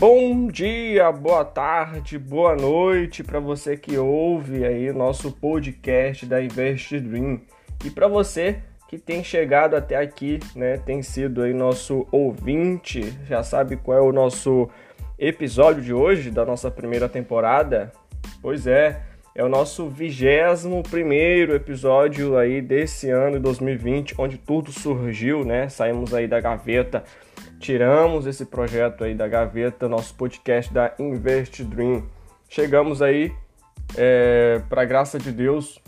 Bom dia, boa tarde, boa noite para você que ouve aí nosso podcast da Invest Dream e para você que tem chegado até aqui, né, tem sido aí nosso ouvinte, já sabe qual é o nosso episódio de hoje da nossa primeira temporada? Pois é, é o nosso vigésimo primeiro episódio aí desse ano de 2020, onde tudo surgiu, né? Saímos aí da gaveta tiramos esse projeto aí da gaveta, nosso podcast da Invest Dream. Chegamos aí, é, para graça de Deus,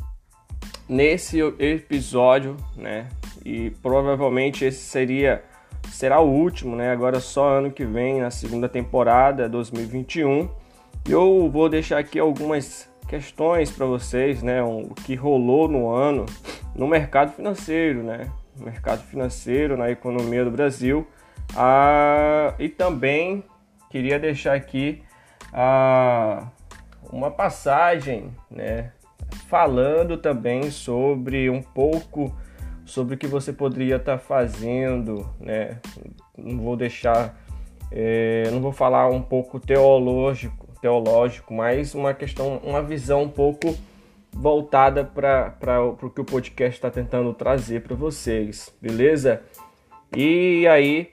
nesse episódio, né? E provavelmente esse seria será o último, né? Agora só ano que vem, na segunda temporada 2021. Eu vou deixar aqui algumas questões para vocês, né? O que rolou no ano no mercado financeiro, né? No mercado financeiro, na economia do Brasil ah, e também queria deixar aqui ah, uma passagem, né, falando também sobre um pouco sobre o que você poderia estar tá fazendo, né? Não vou deixar, é, não vou falar um pouco teológico, teológico, mas uma questão, uma visão um pouco voltada para o que o podcast está tentando trazer para vocês, beleza? E aí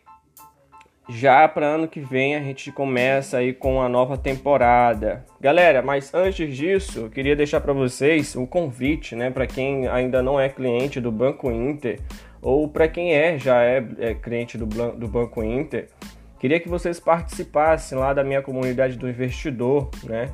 já para ano que vem a gente começa aí com a nova temporada. Galera, mas antes disso, eu queria deixar para vocês um convite, né, para quem ainda não é cliente do Banco Inter ou para quem é já é, é cliente do, do Banco Inter. Queria que vocês participassem lá da minha comunidade do investidor, né?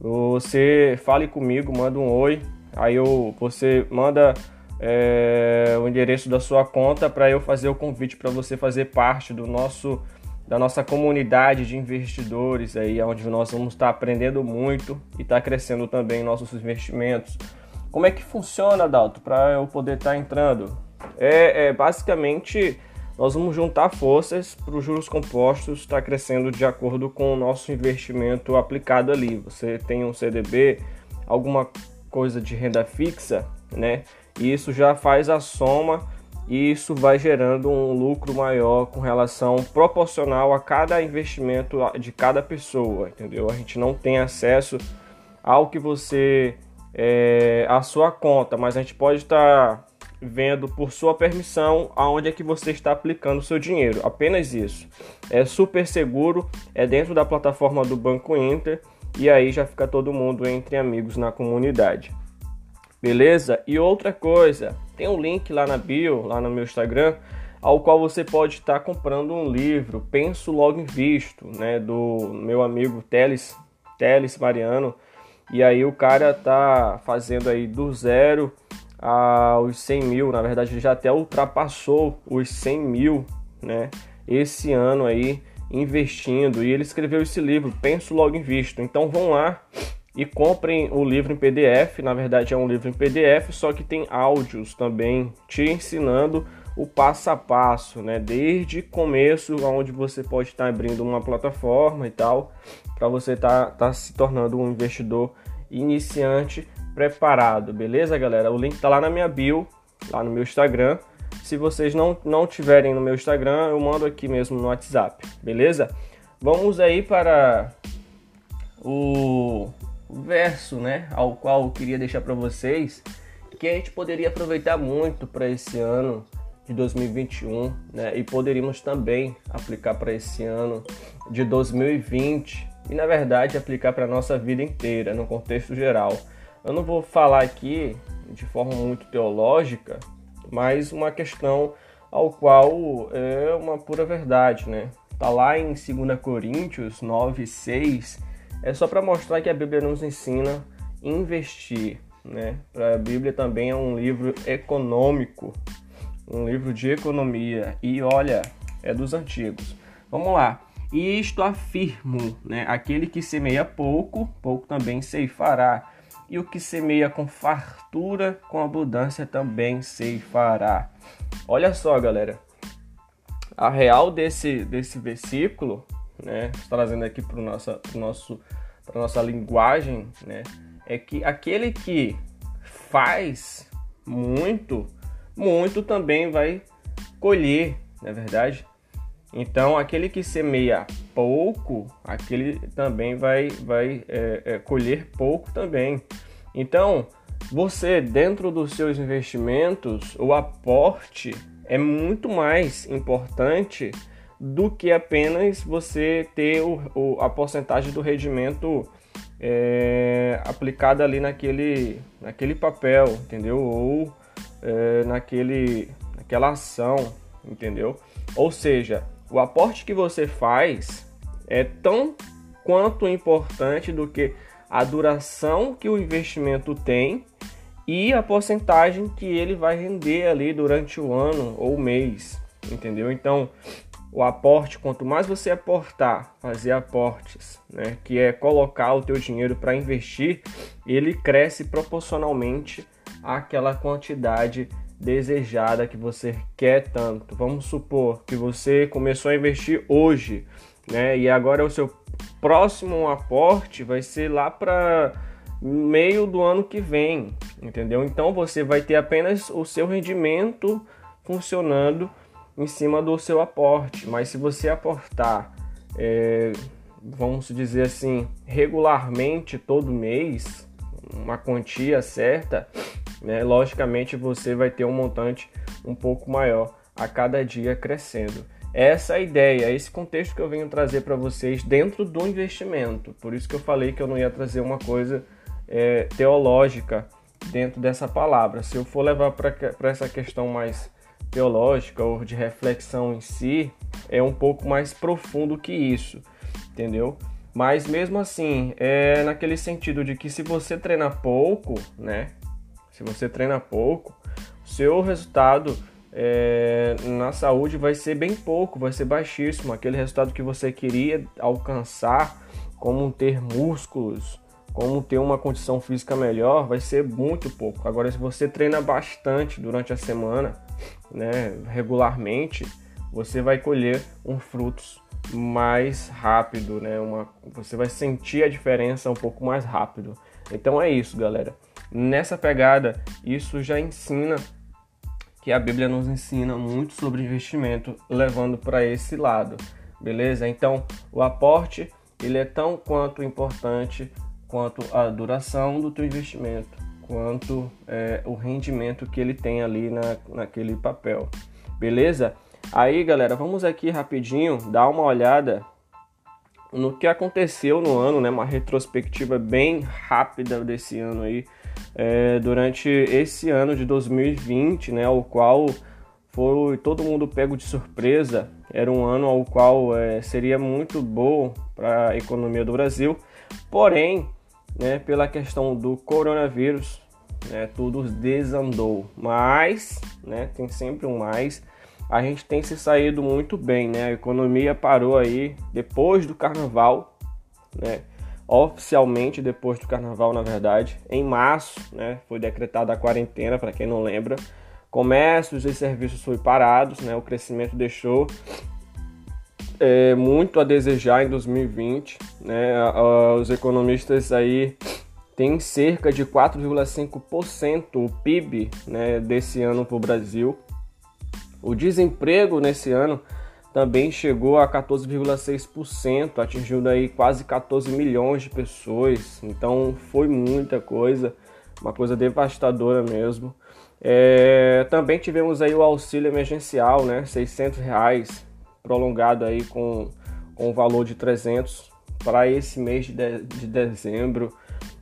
Você fale comigo, manda um oi, aí eu, você manda é, o endereço da sua conta para eu fazer o convite para você fazer parte do nosso da nossa comunidade de investidores aí, onde nós vamos estar aprendendo muito e estar crescendo também nossos investimentos. Como é que funciona, Dalto, para eu poder estar entrando? É, é, basicamente nós vamos juntar forças para os juros compostos estar crescendo de acordo com o nosso investimento aplicado ali. Você tem um CDB, alguma coisa de renda fixa, né? E isso já faz a soma e isso vai gerando um lucro maior com relação proporcional a cada investimento de cada pessoa, entendeu? A gente não tem acesso ao que você é, a sua conta, mas a gente pode estar vendo por sua permissão aonde é que você está aplicando o seu dinheiro. Apenas isso. É super seguro, é dentro da plataforma do Banco Inter e aí já fica todo mundo entre amigos na comunidade. Beleza? E outra coisa, tem um link lá na bio, lá no meu Instagram, ao qual você pode estar comprando um livro, Penso Logo Invisto, né, do meu amigo Teles, Teles Mariano. E aí o cara tá fazendo aí do zero aos 100 mil, na verdade ele já até ultrapassou os 100 mil, né, esse ano aí investindo. E ele escreveu esse livro, Penso Logo Invisto. Então vão lá, e comprem o livro em PDF. Na verdade, é um livro em PDF, só que tem áudios também te ensinando o passo a passo, né? Desde começo, onde você pode estar abrindo uma plataforma e tal, para você estar tá, tá se tornando um investidor iniciante preparado, beleza, galera? O link tá lá na minha bio, lá no meu Instagram. Se vocês não, não tiverem no meu Instagram, eu mando aqui mesmo no WhatsApp, beleza? Vamos aí para o verso, né, ao qual eu queria deixar para vocês, que a gente poderia aproveitar muito para esse ano de 2021, né, e poderíamos também aplicar para esse ano de 2020 e na verdade aplicar para nossa vida inteira, no contexto geral. Eu não vou falar aqui de forma muito teológica, mas uma questão ao qual é uma pura verdade, né? Tá lá em 2 Coríntios 9, 6, é só para mostrar que a Bíblia nos ensina a investir, né? A Bíblia também é um livro econômico, um livro de economia e olha, é dos antigos. Vamos lá. E isto afirmo, né? Aquele que semeia pouco, pouco também ceifará. E o que semeia com fartura, com abundância também ceifará. Olha só, galera. A real desse, desse versículo né, trazendo aqui para nossa, pro nosso, para nossa linguagem, né, é que aquele que faz muito, muito também vai colher, não é verdade? Então, aquele que semeia pouco, aquele também vai, vai é, é, colher pouco também. Então, você, dentro dos seus investimentos, o aporte é muito mais importante do que apenas você ter o, o, a porcentagem do rendimento é, aplicada ali naquele, naquele papel, entendeu? Ou é, naquele, naquela ação, entendeu? Ou seja, o aporte que você faz é tão quanto importante do que a duração que o investimento tem e a porcentagem que ele vai render ali durante o ano ou mês, entendeu? Então, o aporte, quanto mais você aportar, fazer aportes, né, que é colocar o teu dinheiro para investir, ele cresce proporcionalmente àquela quantidade desejada que você quer tanto. Vamos supor que você começou a investir hoje, né, e agora o seu próximo aporte vai ser lá para meio do ano que vem, entendeu? Então você vai ter apenas o seu rendimento funcionando em cima do seu aporte. Mas se você aportar, é, vamos dizer assim, regularmente todo mês, uma quantia certa, né, logicamente você vai ter um montante um pouco maior a cada dia crescendo. Essa é a ideia, esse contexto que eu venho trazer para vocês dentro do investimento. Por isso que eu falei que eu não ia trazer uma coisa é, teológica dentro dessa palavra. Se eu for levar para essa questão mais teológica ou de reflexão em si é um pouco mais profundo que isso, entendeu? Mas mesmo assim, é naquele sentido de que se você treina pouco, né? Se você treina pouco, seu resultado é, na saúde vai ser bem pouco, vai ser baixíssimo. Aquele resultado que você queria alcançar, como ter músculos, como ter uma condição física melhor, vai ser muito pouco. Agora, se você treina bastante durante a semana, né, regularmente, você vai colher um frutos mais rápido, né? Uma, você vai sentir a diferença um pouco mais rápido. Então é isso, galera. Nessa pegada, isso já ensina que a Bíblia nos ensina muito sobre investimento, levando para esse lado, beleza? Então, o aporte ele é tão quanto importante quanto a duração do teu investimento, quanto é, o rendimento que ele tem ali na, naquele papel. Beleza? Aí, galera, vamos aqui rapidinho dar uma olhada no que aconteceu no ano, né? Uma retrospectiva bem rápida desse ano aí, é, durante esse ano de 2020, né? O qual foi todo mundo pego de surpresa. Era um ano ao qual é, seria muito bom para a economia do Brasil, porém né, pela questão do coronavírus, né, tudo desandou. Mas, né, tem sempre um mais. A gente tem se saído muito bem, né? A economia parou aí depois do carnaval, né? Oficialmente depois do carnaval, na verdade, em março, né? Foi decretada a quarentena, para quem não lembra. Comércios e serviços foram parados, né? O crescimento deixou é, muito a desejar em 2020. Né? Os economistas aí têm cerca de 4,5% o PIB né, desse ano para o Brasil. O desemprego nesse ano também chegou a 14,6%, atingindo aí quase 14 milhões de pessoas. Então foi muita coisa, uma coisa devastadora mesmo. É, também tivemos aí o auxílio emergencial, né, 600 reais prolongado aí com, com o valor de 300 para esse mês de, de, de dezembro.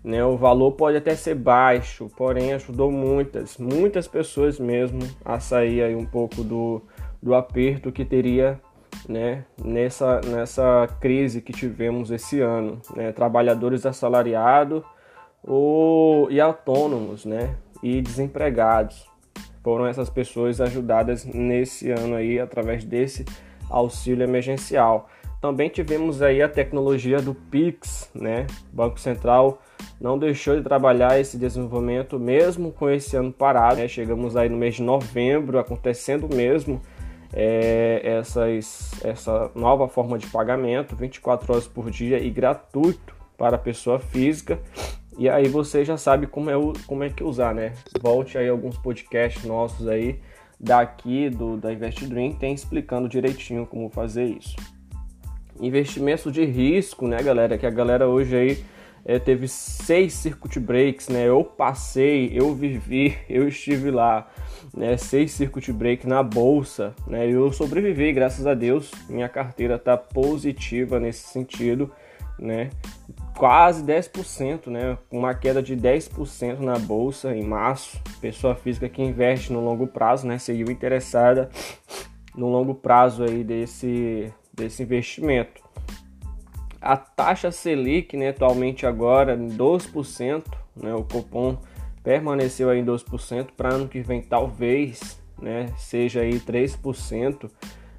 Né? O valor pode até ser baixo, porém ajudou muitas, muitas pessoas mesmo a sair aí um pouco do, do aperto que teria né, nessa, nessa crise que tivemos esse ano. Né? Trabalhadores assalariados e autônomos né? e desempregados foram essas pessoas ajudadas nesse ano aí através desse auxílio emergencial. Também tivemos aí a tecnologia do Pix, né? O Banco Central não deixou de trabalhar esse desenvolvimento mesmo com esse ano parado. Né? Chegamos aí no mês de novembro, acontecendo mesmo é, essas, essa nova forma de pagamento, 24 horas por dia e gratuito para a pessoa física. E aí você já sabe como é, como é que usar, né? Volte aí alguns podcasts nossos aí daqui do da Invest Dream tem explicando direitinho como fazer isso. Investimentos de risco, né, galera? Que a galera hoje aí é, teve seis circuit breaks, né? Eu passei, eu vivi, eu estive lá, né? Seis circuit breaks na bolsa, né? Eu sobrevivi, graças a Deus. Minha carteira tá positiva nesse sentido, né? Quase 10%, né? Uma queda de 10% na bolsa em março. Pessoa física que investe no longo prazo, né? Seguiu interessada no longo prazo aí desse, desse investimento. A taxa Selic, né, atualmente agora em 12%, né, o cupom permaneceu aí em 12%, para ano que vem talvez, né, seja aí 3%,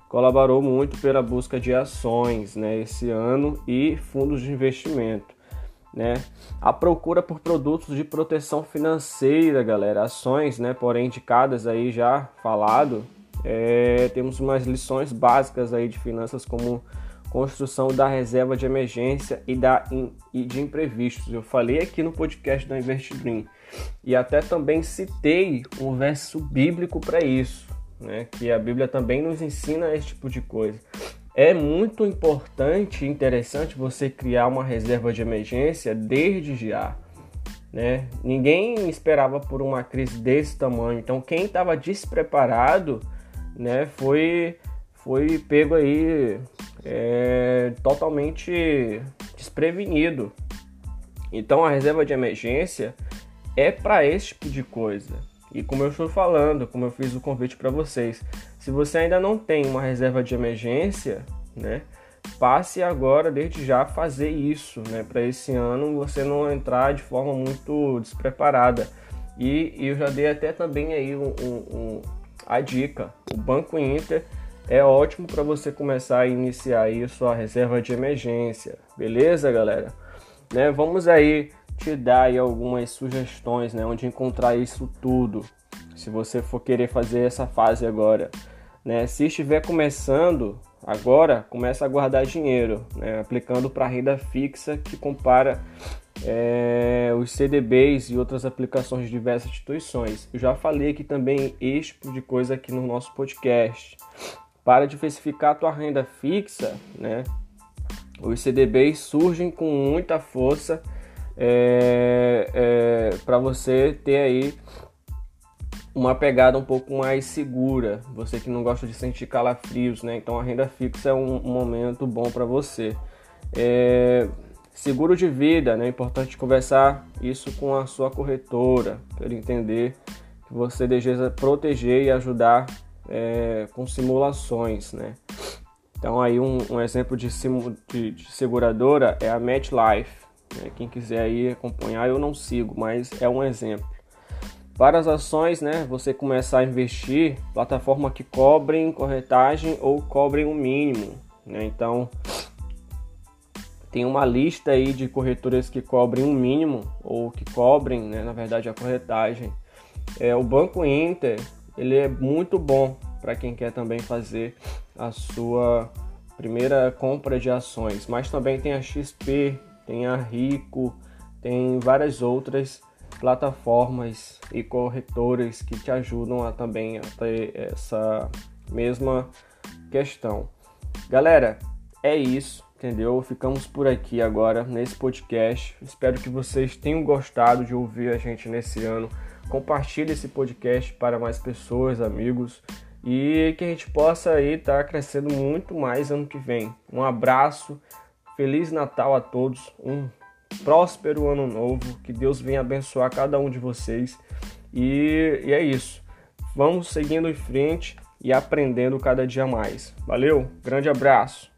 colaborou muito pela busca de ações, né, esse ano e fundos de investimento. Né? A procura por produtos de proteção financeira, galera, ações, né, porém indicadas aí já falado, é, temos umas lições básicas aí de finanças como construção da reserva de emergência e, da, e de imprevistos. Eu falei aqui no podcast da Invest Dream e até também citei um verso bíblico para isso, né? que a Bíblia também nos ensina esse tipo de coisa. É muito importante e interessante você criar uma reserva de emergência desde já. Né? Ninguém esperava por uma crise desse tamanho, então quem estava despreparado né, foi, foi pego aí é, totalmente desprevenido. Então a reserva de emergência é para esse tipo de coisa. E como eu estou falando, como eu fiz o convite para vocês, se você ainda não tem uma reserva de emergência, né, passe agora desde já fazer isso, né, para esse ano você não entrar de forma muito despreparada. E, e eu já dei até também aí um, um, a dica, o Banco Inter é ótimo para você começar a iniciar aí sua reserva de emergência, beleza, galera? Né, vamos aí te dar aí algumas sugestões, né, onde encontrar isso tudo. Se você for querer fazer essa fase agora, né? Se estiver começando agora, começa a guardar dinheiro, né, aplicando para renda fixa que compara é, os CDBs e outras aplicações de diversas instituições. Eu já falei aqui também este tipo de coisa aqui no nosso podcast. Para diversificar a tua renda fixa, né, os CDBs surgem com muita força é, é, para você ter aí uma pegada um pouco mais segura. Você que não gosta de sentir calafrios, né? Então a renda fixa é um, momento bom para você. É, seguro de vida, né? É importante conversar isso com a sua corretora para entender que você deseja proteger e ajudar é, com simulações, né? Então aí um, um exemplo de, de, de, seguradora é a MetLife. Né? Quem quiser aí acompanhar, eu não sigo, mas é um exemplo. Para as ações, né, você começar a investir, plataforma que cobrem corretagem ou cobrem o um mínimo. Né? Então tem uma lista aí de corretoras que cobrem um mínimo ou que cobrem, né, na verdade, a corretagem. É, o Banco Inter ele é muito bom para quem quer também fazer a sua primeira compra de ações. Mas também tem a XP, tem a Rico, tem várias outras plataformas e corretoras que te ajudam a também a ter essa mesma questão. Galera, é isso, entendeu? Ficamos por aqui agora nesse podcast. Espero que vocês tenham gostado de ouvir a gente nesse ano compartilhe esse podcast para mais pessoas, amigos e que a gente possa aí estar tá crescendo muito mais ano que vem. Um abraço, feliz Natal a todos, um próspero ano novo, que Deus venha abençoar cada um de vocês e, e é isso. Vamos seguindo em frente e aprendendo cada dia mais. Valeu, grande abraço.